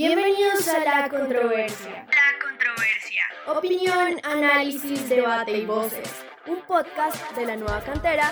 Bienvenidos a La Controversia. La controversia. Opinión, análisis, debate y voces. Un podcast de la nueva cantera.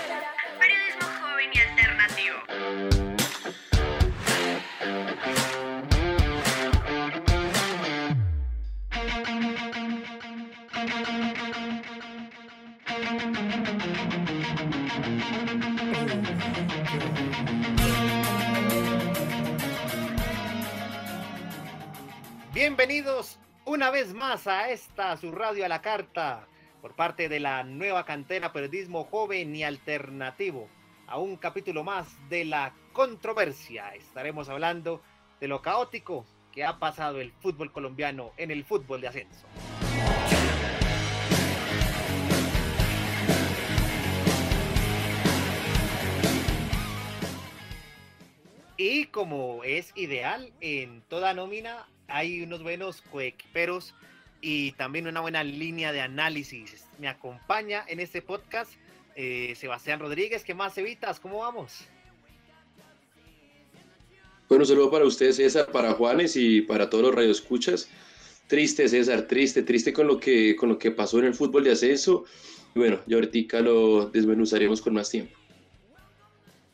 Bienvenidos una vez más a esta su radio a la carta por parte de la nueva cantera periodismo joven y alternativo a un capítulo más de la controversia. Estaremos hablando de lo caótico que ha pasado el fútbol colombiano en el fútbol de ascenso. Y como es ideal en toda nómina, hay unos buenos coequiperos y también una buena línea de análisis. Me acompaña en este podcast eh, Sebastián Rodríguez. ¿Qué más, Evitas? ¿Cómo vamos? Bueno, un saludo para ustedes, César, para Juanes y para todos los radioescuchas. Triste, César, triste, triste con lo que, con lo que pasó en el fútbol de ascenso. Y bueno, ya ahorita lo desmenuzaremos con más tiempo.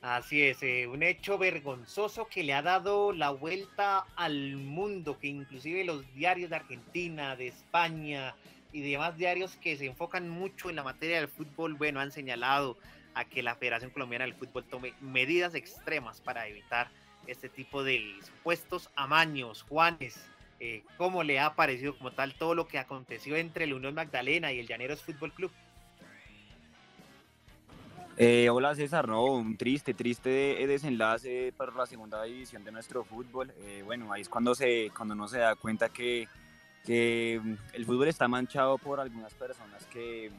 Así es, eh, un hecho vergonzoso que le ha dado la vuelta al mundo, que inclusive los diarios de Argentina, de España y demás diarios que se enfocan mucho en la materia del fútbol, bueno, han señalado a que la Federación Colombiana del Fútbol tome medidas extremas para evitar este tipo de supuestos amaños. Juanes, eh, ¿cómo le ha parecido como tal todo lo que aconteció entre la Unión Magdalena y el Llaneros Fútbol Club? Eh, hola César, no, un triste, triste desenlace para la segunda división de nuestro fútbol. Eh, bueno, ahí es cuando, se, cuando uno se da cuenta que, que el fútbol está manchado por algunas personas que,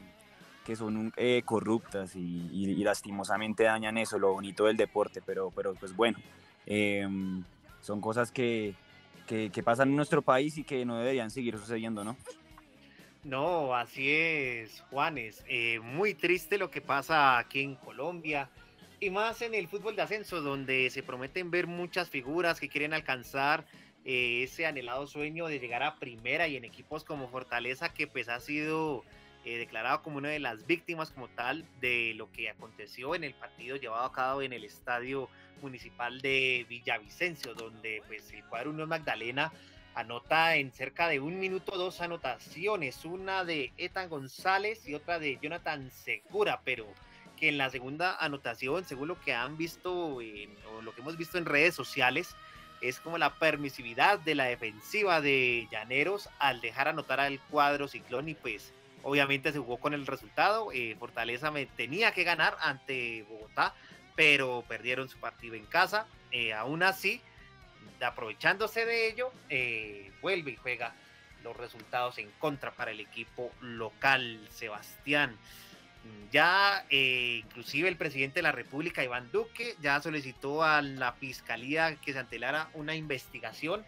que son eh, corruptas y, lastimosamente dañan eso, lo bonito del deporte, pero, pero pues bueno, em, son cosas que, que, que pasan en nuestro país y que no deberían seguir sucediendo, ¿no? No, así es, Juanes. Eh, muy triste lo que pasa aquí en Colombia y más en el fútbol de ascenso, donde se prometen ver muchas figuras que quieren alcanzar eh, ese anhelado sueño de llegar a primera y en equipos como Fortaleza, que pues ha sido eh, declarado como una de las víctimas como tal de lo que aconteció en el partido llevado a cabo en el estadio municipal de Villavicencio, donde pues el cuadro Unión Magdalena anota en cerca de un minuto dos anotaciones, una de Ethan González y otra de Jonathan Segura, pero que en la segunda anotación, según lo que han visto en, o lo que hemos visto en redes sociales, es como la permisividad de la defensiva de Llaneros al dejar anotar al cuadro Ciclón y pues obviamente se jugó con el resultado, eh, Fortaleza me tenía que ganar ante Bogotá, pero perdieron su partido en casa, eh, aún así aprovechándose de ello, eh, vuelve y juega los resultados en contra para el equipo local, Sebastián. Ya eh, inclusive el presidente de la República, Iván Duque, ya solicitó a la Fiscalía que se antelara una investigación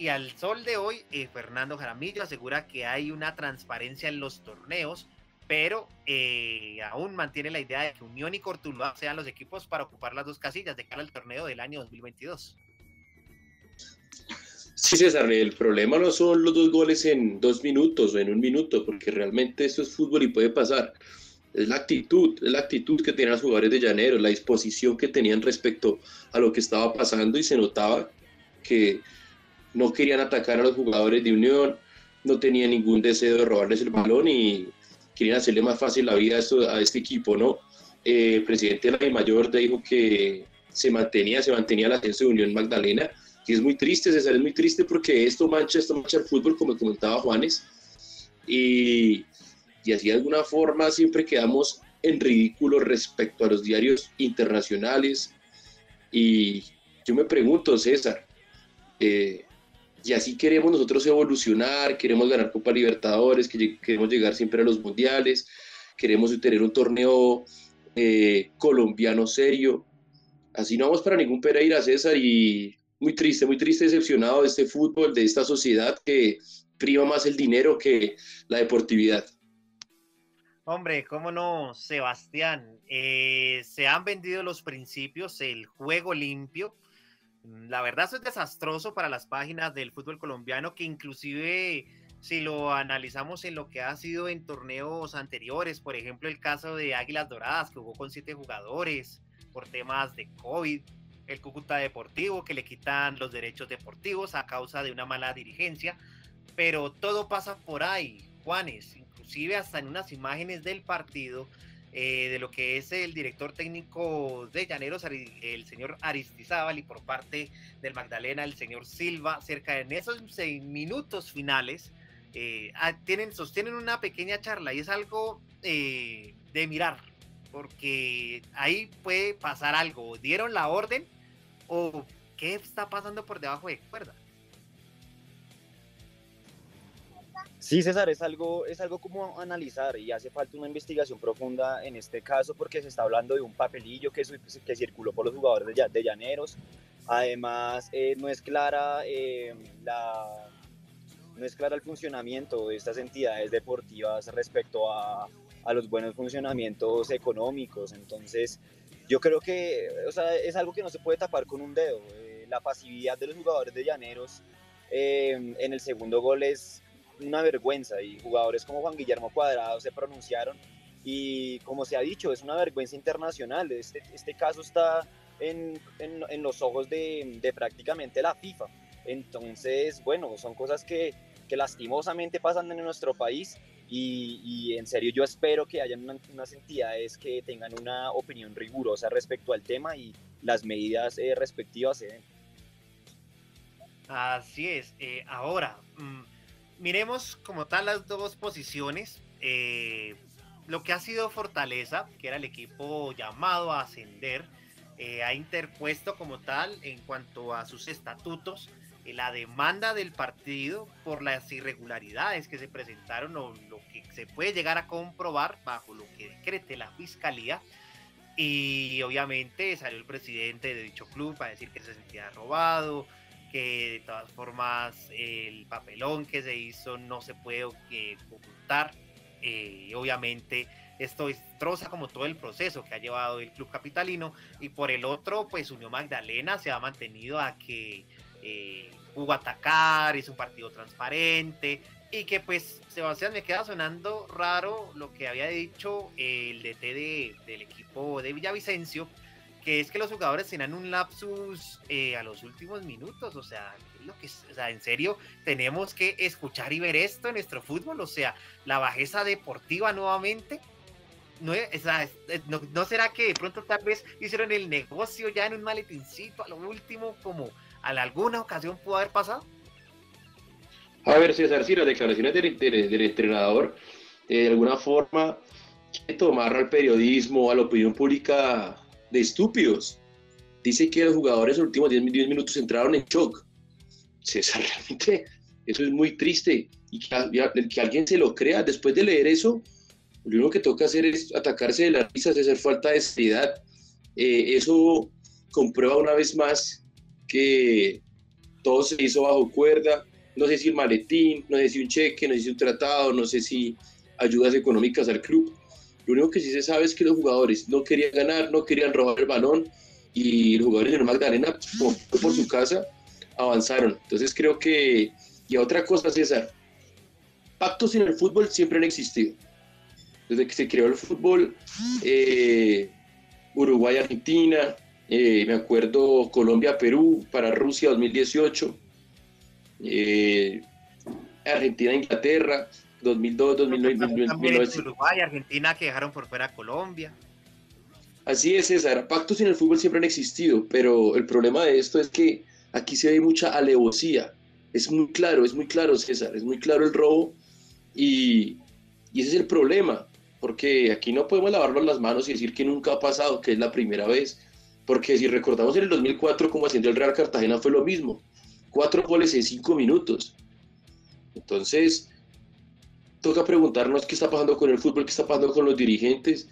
y al sol de hoy, eh, Fernando Jaramillo asegura que hay una transparencia en los torneos, pero eh, aún mantiene la idea de que Unión y Cortuluá sean los equipos para ocupar las dos casillas de cara al torneo del año 2022. Sí, César, el problema no son los dos goles en dos minutos o en un minuto, porque realmente esto es fútbol y puede pasar. Es la actitud, es la actitud que tenían los jugadores de Llanero, la disposición que tenían respecto a lo que estaba pasando y se notaba que no querían atacar a los jugadores de Unión, no tenían ningún deseo de robarles el balón y querían hacerle más fácil la vida a, esto, a este equipo, ¿no? Eh, el presidente de la Mayor dijo que se mantenía, se mantenía el ascenso de Unión Magdalena, y es muy triste, César, es muy triste porque esto mancha, esto mancha el fútbol, como comentaba Juanes, y, y así de alguna forma siempre quedamos en ridículo respecto a los diarios internacionales, y yo me pregunto, César, eh, y así queremos nosotros evolucionar, queremos ganar Copa Libertadores, que queremos llegar siempre a los mundiales, queremos tener un torneo eh, colombiano serio. Así no vamos para ningún Pereira, César, y muy triste, muy triste, decepcionado de este fútbol, de esta sociedad que priva más el dinero que la deportividad. Hombre, cómo no, Sebastián. Eh, se han vendido los principios, el juego limpio, La verdad eso es desastroso para las páginas del fútbol colombiano que inclusive si lo analizamos en lo que ha sido en torneos anteriores, por ejemplo el caso de Águilas Doradas que jugó con siete jugadores por temas de COVID, el Cúcuta Deportivo que le quitan los derechos deportivos a causa de una mala dirigencia, pero todo pasa por ahí, Juanes, inclusive hasta en unas imágenes del partido eh, de lo que es el director técnico de Llaneros, el señor Aristizábal, y por parte del Magdalena, el señor Silva, cerca de esos seis minutos finales, eh, ah, tienen, sostienen una pequeña charla. Y es algo eh, de mirar, porque ahí puede pasar algo. ¿Dieron la orden o qué está pasando por debajo de cuerda? Sí, César, es algo, es algo como analizar y hace falta una investigación profunda en este caso porque se está hablando de un papelillo que, que circuló por los jugadores de, de Llaneros. Además, eh, no es clara eh, la, no es clara el funcionamiento de estas entidades deportivas respecto a, a los buenos funcionamientos económicos. Entonces, yo creo que o sea, es algo que no se puede tapar con un dedo. Eh, la pasividad de los jugadores de Llaneros en el segundo gol es una vergüenza y jugadores como Juan Guillermo Cuadrado se pronunciaron y como se ha dicho, es una vergüenza internacional. Este, este caso está en, en, los ojos de, de, prácticamente la FIFA. Entonces, bueno, son cosas que, que lastimosamente pasan en nuestro país y, en serio yo espero que hayan unas entidades que tengan una opinión rigurosa respecto al tema y las medidas eh, respectivas se den. Así es. Eh, ahora, mmm, miremos como tal las dos posiciones. Eh, lo que ha sido Fortaleza, que era el equipo llamado a ascender, ha interpuesto como tal en cuanto a sus estatutos la demanda del partido por las irregularidades que se presentaron o lo que se puede llegar a comprobar bajo lo que decrete la fiscalía. Y obviamente salió el presidente de dicho club para decir que se sentía robado, que de todas formas el papelón que se hizo no se puede eh, ocultar. Eh, obviamente esto destroza como todo el proceso que ha llevado el club capitalino y por el otro pues Unión Magdalena se ha mantenido a que eh, jugó atacar, es un partido transparente y que pues Sebastián me queda sonando raro lo que había dicho el DT de, del equipo de Villavicencio que es que los jugadores tenían un lapsus eh, a los últimos minutos, o sea, lo que, o sea, en serio, tenemos que escuchar y ver esto en nuestro fútbol, o sea, la bajeza deportiva nuevamente. No, o sea, no, no, será que de pronto tal vez hicieron el negocio ya en un maletincito a lo último, como a alguna ocasión pudo haber pasado? A ver, César, si las declaraciones del, entrenador eh, de alguna forma tomar al periodismo, a la opinión pública de estúpidos. Dice que los jugadores en los últimos 10, minutos entraron en shock. César, realmente eso es muy triste. Y que, que, alguien se lo crea después de leer eso, lo único que toca hacer es atacarse de la risa, hacer falta de seriedad. Eh, eso comprueba una vez más que todo se hizo bajo cuerda. No sé si un maletín, no sé si un cheque, no sé si un tratado, no sé si ayudas económicas al club. Lo único que sí se sabe es que los jugadores no querían ganar, no querían robar el balón y los jugadores de Magdalena, como por su casa, avanzaron. Entonces creo que, y otra cosa, César, pactos en el fútbol siempre han existido. Desde que se creó el fútbol, eh, Uruguay, Argentina, eh, me acuerdo Colombia, Perú, para Rusia 2018, eh, Argentina, Inglaterra, 2002, 2009, 2009. Uruguay y Argentina que dejaron por fuera a Colombia. Así es, César. Pactos en el fútbol siempre han existido, pero el problema de esto es que aquí se ve mucha alevosía. Es muy claro, es muy claro, César, es muy claro el robo y, y ese es el problema, porque aquí no podemos lavarnos las manos y decir que nunca ha pasado, que es la primera vez, porque si recordamos en el 2004 como haciendo el Real Cartagena fue lo mismo, cuatro goles en cinco minutos. Entonces, toca preguntarnos qué está pasando con el fútbol, qué está pasando con los dirigentes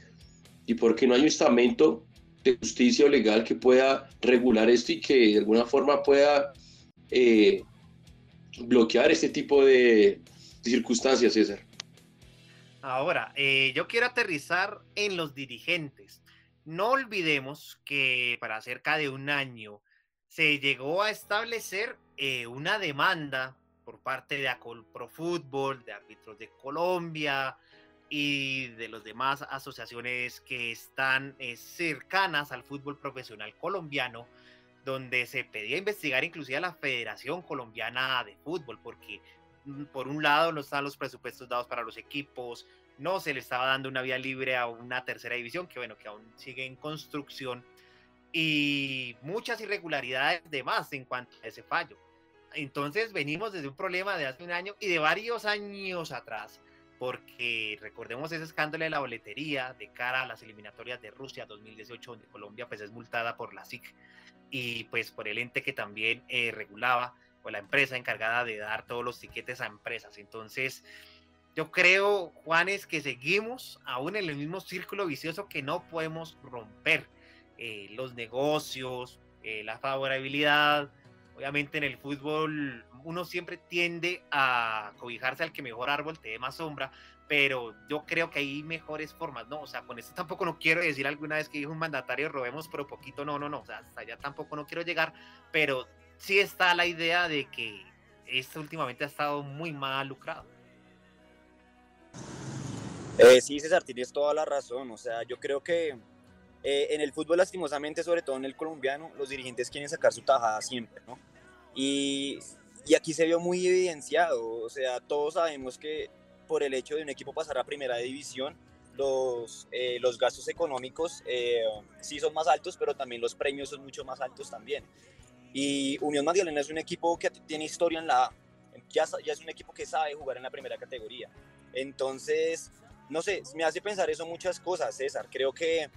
y por qué no hay un estamento de justicia o legal que pueda regular esto y que de alguna forma pueda eh, bloquear este tipo de, de, circunstancias, César. Ahora, eh, yo quiero aterrizar en los dirigentes. No olvidemos que para cerca de un año se llegó a establecer eh, una demanda por parte de Acol Pro Fútbol, de árbitros de Colombia y de las demás asociaciones que están eh, cercanas al fútbol profesional colombiano, donde se pedía investigar inclusive a la Federación Colombiana de Fútbol, porque mm, por un lado no están los presupuestos dados para los equipos, no se le estaba dando una vía libre a una tercera división, que bueno, que aún sigue en construcción, y muchas irregularidades de más en cuanto a ese fallo. Entonces venimos desde un problema de hace un año y de varios años atrás, porque recordemos ese escándalo de la boletería de cara a las eliminatorias de Rusia 2018, donde Colombia pues es multada por la SIC y pues por el ente que también eh, regulaba o la empresa encargada de dar todos los tiquetes a empresas. Entonces, yo creo, Juanes, que seguimos aún en el mismo círculo vicioso que no podemos romper. Eh, los negocios, eh, la favorabilidad. Obviamente en el fútbol uno siempre tiende a cobijarse al que mejor árbol te dé más sombra, pero yo creo que hay mejores formas, ¿no? O sea, con esto tampoco no quiero decir alguna vez que dijo un mandatario, robemos pero poquito, no, no, no, o sea, hasta allá tampoco no quiero llegar, pero sí está la idea de que esto últimamente ha estado muy mal lucrado. Eh, sí, César, tienes toda la razón, o sea, yo creo que eh, en el fútbol, lastimosamente, sobre todo en el colombiano, los dirigentes quieren sacar su tajada siempre, ¿no? Y, y aquí se vio muy evidenciado, o sea, todos sabemos que por el hecho de un equipo pasar a primera división, los, eh, los gastos económicos eh, sí son más altos, pero también los premios son mucho más altos también. Y Unión Magdalena es un equipo que tiene historia en la A, ya, ya es un equipo que sabe jugar en la primera categoría. Entonces, no sé, me hace pensar eso muchas cosas, César. Creo que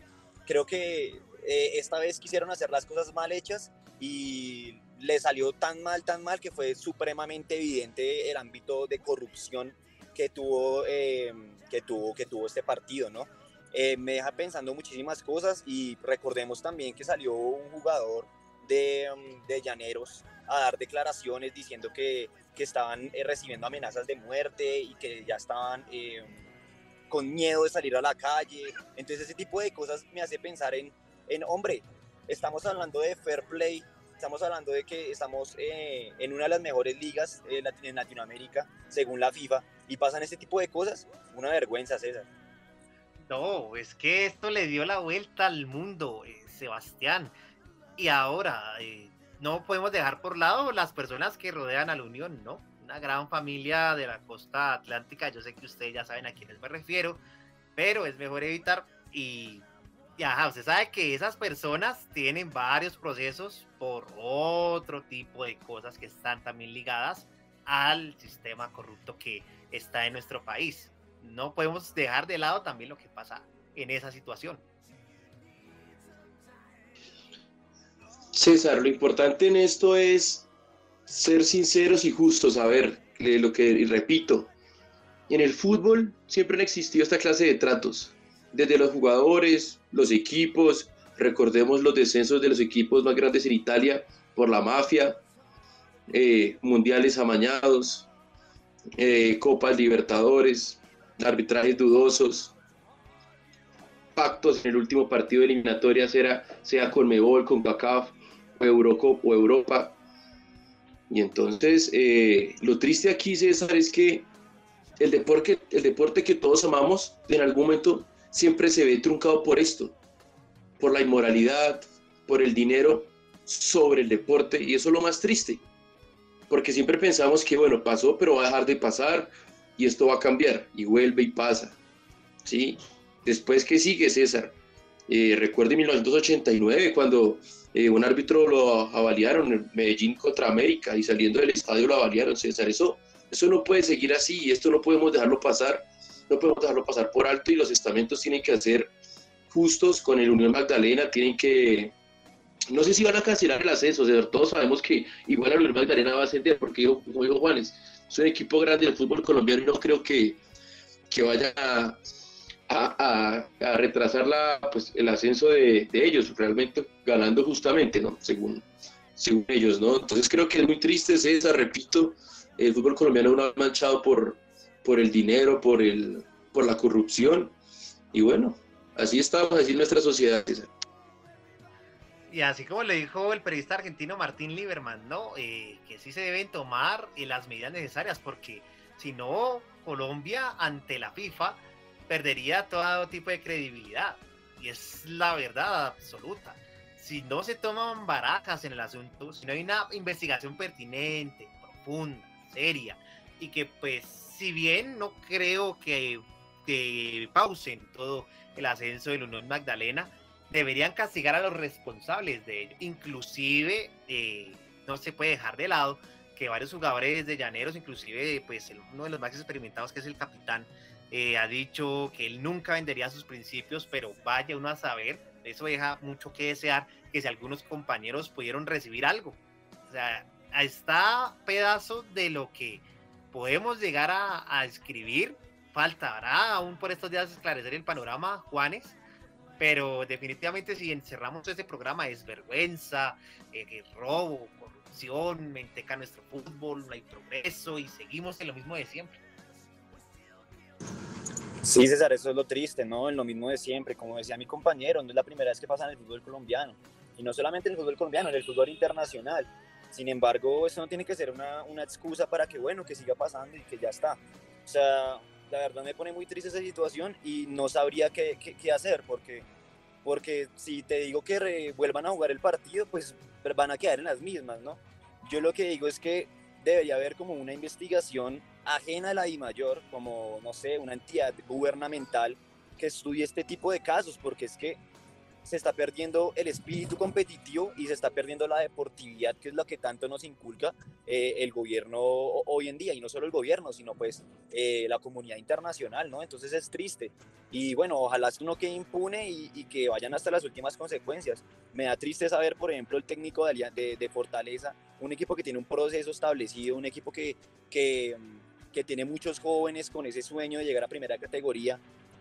creo que eh, esta vez quisieron hacer las cosas mal hechas y le salió tan mal, tan mal que fue supremamente evidente el ámbito de corrupción que tuvo, eh, que tuvo, que tuvo este partido, ¿no? Eh, me deja pensando muchísimas cosas y recordemos también que salió un jugador de, mm, de Llaneros a dar declaraciones diciendo que, que estaban recibiendo amenazas de muerte y que ya estaban con miedo de salir a la calle. Entonces ese tipo de cosas me hace pensar en, en hombre, estamos hablando de fair play, estamos hablando de que estamos eh, en una de las mejores ligas eh, en Latinoamérica, según la FIFA, y pasan ese tipo de cosas. Una vergüenza, César. No, es que esto le dio la vuelta al mundo, eh, Sebastián. Y ahora, no podemos dejar por lado las personas que rodean a la Unión, ¿no? gran familia de la costa atlántica. Yo sé que ustedes ya saben a quiénes me refiero, pero es mejor evitar y ya, usted sabe que esas personas tienen varios procesos por otro tipo de cosas que están también ligadas al sistema corrupto que está en nuestro país. No podemos dejar de lado también lo que pasa en esa situación. César, lo importante en esto es ser sinceros y justos, a ver, lo que repito, en el fútbol siempre han existido esta clase de tratos, desde los jugadores, los equipos, recordemos los descensos de los equipos más grandes en Italia por la mafia, eh, mundiales amañados, eh, Copas Libertadores, arbitrajes dudosos, pactos. En el último partido de eliminatorias, era, sea con Mebol, con CACAF o, Europa, y entonces, eh, lo triste aquí, César, es que el deporte, el deporte que todos amamos, en algún momento siempre se ve truncado por esto, por la inmoralidad, por el dinero sobre el deporte, y eso es lo más triste, porque siempre pensamos que, bueno, pasó, pero va a dejar de pasar, y esto va a cambiar, y vuelve y pasa, ¿sí? Después, ¿qué sigue, César? Eh, recuerde 1989, cuando eh, un árbitro lo avaliaron en Medellín contra América y saliendo del estadio lo avaliaron, César. Eso, eso no puede seguir así y esto no podemos dejarlo pasar, no podemos dejarlo pasar por alto y los estamentos tienen que ser justos con el Unión Magdalena, tienen que, no sé si van a cancelar el ascenso, todos sabemos que igual el Unión Magdalena va a ascender porque, como dijo es un equipo grande del fútbol colombiano y no creo que, que vaya a a, retrasar la, pues, el ascenso de, ellos, realmente ganando justamente, ¿no? Según, según ellos, ¿no? Entonces creo que es muy triste, César, repito, el fútbol colombiano no ha manchado por, por el dinero, por, el, por la corrupción, y bueno, así estamos, así nuestra sociedad, César. Y así como le dijo el periodista argentino Martín Lieberman, ¿no? Eh, que sí se deben tomar eh, las medidas necesarias, porque si no, Colombia ante la FIFA perdería todo tipo de credibilidad. Y es la verdad absoluta. Si no se toman barajas en el asunto, si no hay una investigación pertinente, profunda, seria, y que pues si bien no creo que, que pausen todo el ascenso del Unión Magdalena, deberían castigar a los responsables de ello. Inclusive, eh, no se puede dejar de lado que varios jugadores de Llaneros, inclusive pues uno de los más experimentados que es el capitán, eh, ha dicho que él nunca vendería sus principios, pero vaya uno a saber, eso deja mucho que desear, que si algunos compañeros pudieron recibir algo. O sea, está pedazo de lo que podemos llegar a, a escribir, faltará aún por estos días esclarecer el panorama, Juanes, pero definitivamente si encerramos este programa es vergüenza, eh, robo, corrupción, menteca nuestro fútbol, no hay progreso y seguimos en lo mismo de siempre. Sí, César, eso es lo triste, ¿no? En lo mismo de siempre, como decía mi compañero, no es la primera vez que pasa en el fútbol colombiano, y no solamente en el fútbol colombiano, en el fútbol internacional. Sin embargo, eso no tiene que ser una, una excusa para que, bueno, que siga pasando y que ya está. O sea, la verdad me pone muy triste esa situación y no sabría qué, qué, qué hacer, porque, porque si te digo que vuelvan a jugar el partido, pues van a quedar en las mismas, ¿no? Yo lo que digo es que debería haber como una investigación ajena a la mayor como, no sé, una entidad gubernamental que estudie este tipo de casos, porque es que se está perdiendo el espíritu competitivo y se está perdiendo la deportividad, que es lo que tanto nos inculca eh, el gobierno hoy en día, y no solo el gobierno, sino pues eh, la comunidad internacional, ¿no? Entonces es triste. Y bueno, ojalá esto no quede impune y, y, que vayan hasta las últimas consecuencias. Me da triste saber, por ejemplo, el técnico de, de, de Fortaleza, un equipo que tiene un proceso establecido, un equipo que, que, que tiene muchos jóvenes con ese sueño de llegar a primera categoría,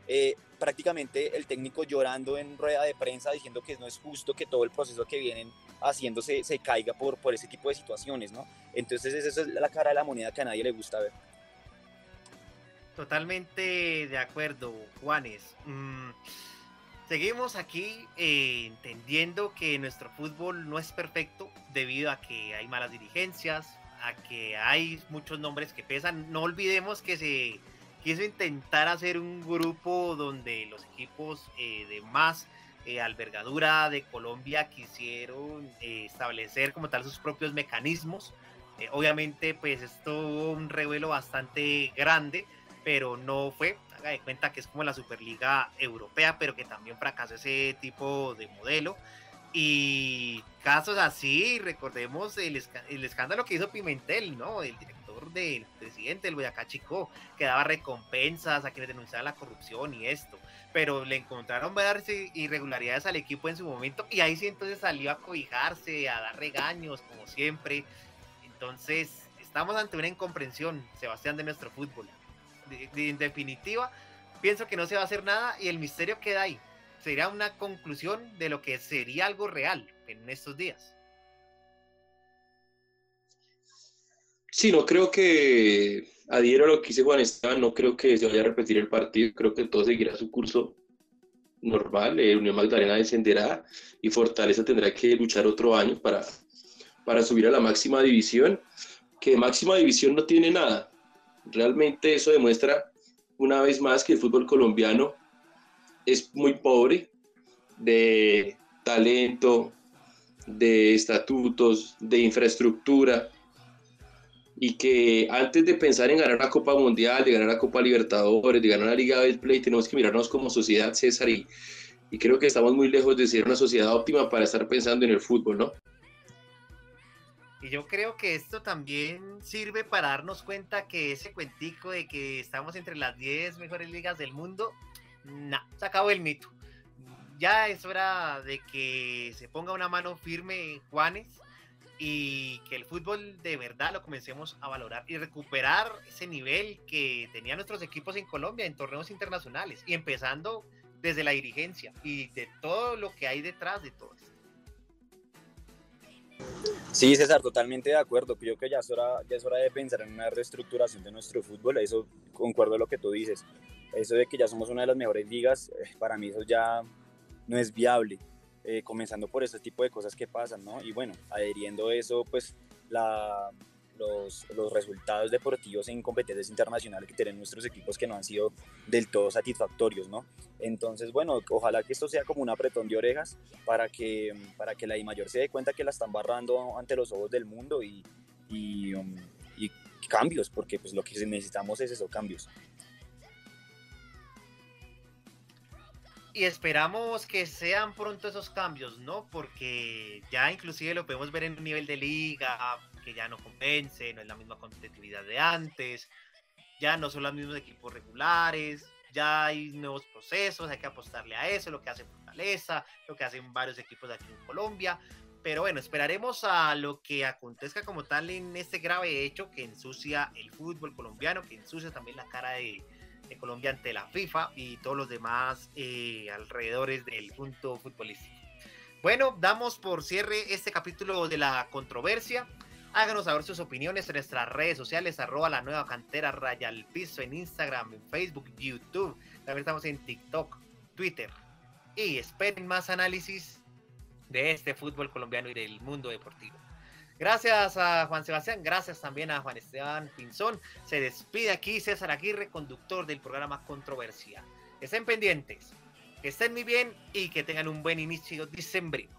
eh, prácticamente el técnico llorando en rueda de prensa diciendo que no es justo que todo el proceso que vienen haciendo se, se caiga por, por ese tipo de situaciones, ¿no? Entonces esa es la cara de la moneda que a nadie le gusta ver. Totalmente de acuerdo, Juanes. Mm, seguimos aquí eh, entendiendo que nuestro fútbol no es perfecto debido a que hay malas dirigencias, a que hay muchos nombres que pesan. No olvidemos que se quiso intentar hacer un grupo donde los equipos eh, de más eh, albergadura de Colombia quisieron eh, establecer como tal sus propios mecanismos. Obviamente, pues esto un revuelo bastante grande, pero no fue. Haga de cuenta que es como la Superliga Europea, pero que también fracasó ese tipo de modelo. Y casos así, recordemos el, el escándalo que hizo Pimentel, ¿no? El director del presidente del Boyacá Chico, que daba recompensas a quienes denunciaban la corrupción y esto. Pero le encontraron varias irregularidades al equipo en su momento y ahí sí entonces salió a cobijarse, a dar regaños, como siempre. Entonces, estamos ante una incomprensión, Sebastián, de nuestro fútbol. De, en definitiva, pienso que no se va a hacer nada y el misterio queda ahí sería una conclusión de lo que sería algo real en estos días. Sí, no creo que adhiero a lo que dice Juan Esteban, no creo que se vaya a repetir el partido, creo que todo seguirá su curso normal, eh, Unión Magdalena descenderá y Fortaleza tendrá que luchar otro año para, para subir a la máxima división, que máxima división no tiene nada. Realmente eso demuestra una vez más que el fútbol colombiano es muy pobre de talento, de estatutos, de infraestructura, y que antes de pensar en ganar la Copa Mundial, de ganar la Copa Libertadores, de ganar la Liga Play, tenemos que mirarnos como sociedad, César, y, y creo que estamos muy lejos de ser una sociedad óptima para estar pensando en el fútbol, ¿no? Y yo creo que esto también sirve para darnos cuenta que ese cuentico de que estamos entre las 10 mejores ligas del mundo no, se acabó el mito. Ya es hora de que se ponga una mano firme Juanes y que el fútbol de verdad lo comencemos a valorar y recuperar ese nivel que tenían nuestros equipos en Colombia en torneos internacionales y empezando desde la dirigencia y de todo lo que hay detrás de todo esto. Sí, César, totalmente de acuerdo. Creo que ya es, hora, ya es hora de pensar en una reestructuración de nuestro fútbol. Eso concuerdo con lo que tú dices eso de que ya somos una de las mejores ligas, eh, para mí eso ya no es viable. eh, comenzando por este tipo de cosas que pasan, ¿no? Y bueno, adheriendo eso, pues la, los, los, resultados deportivos en competencias internacionales que tienen nuestros equipos que no han sido del todo satisfactorios, ¿no? Entonces, bueno, ojalá que esto sea como un apretón de orejas para que, para que la I mayor se dé cuenta que la están barrando ante los ojos del mundo y, y, um, cambios, porque pues lo que necesitamos es eso, cambios. Y esperamos que sean pronto esos cambios, ¿no? Porque ya inclusive lo podemos ver en un nivel de liga, que ya no convence, no es la misma competitividad de antes, ya no son los mismos equipos regulares, ya hay nuevos procesos, hay que apostarle a eso, lo que hace Fortaleza, lo que hacen varios equipos aquí en Colombia. Pero bueno, esperaremos a lo que acontezca como tal en este grave hecho que ensucia el fútbol colombiano, que ensucia también la cara de Colombia ante la FIFA y todos los demás eh, alrededores del punto futbolístico. Bueno, damos por cierre este capítulo de la controversia. Háganos saber sus opiniones en nuestras redes sociales, arroba la nueva cantera raya al piso en Instagram, en Facebook, YouTube. También estamos en TikTok, Twitter. Y esperen más análisis de este fútbol colombiano y del mundo deportivo. Gracias a Juan Sebastián, gracias también a Juan Esteban Pinzón. Se despide aquí César Aguirre, conductor del programa Controversia. Estén pendientes, que estén muy bien y que tengan un buen inicio diciembre.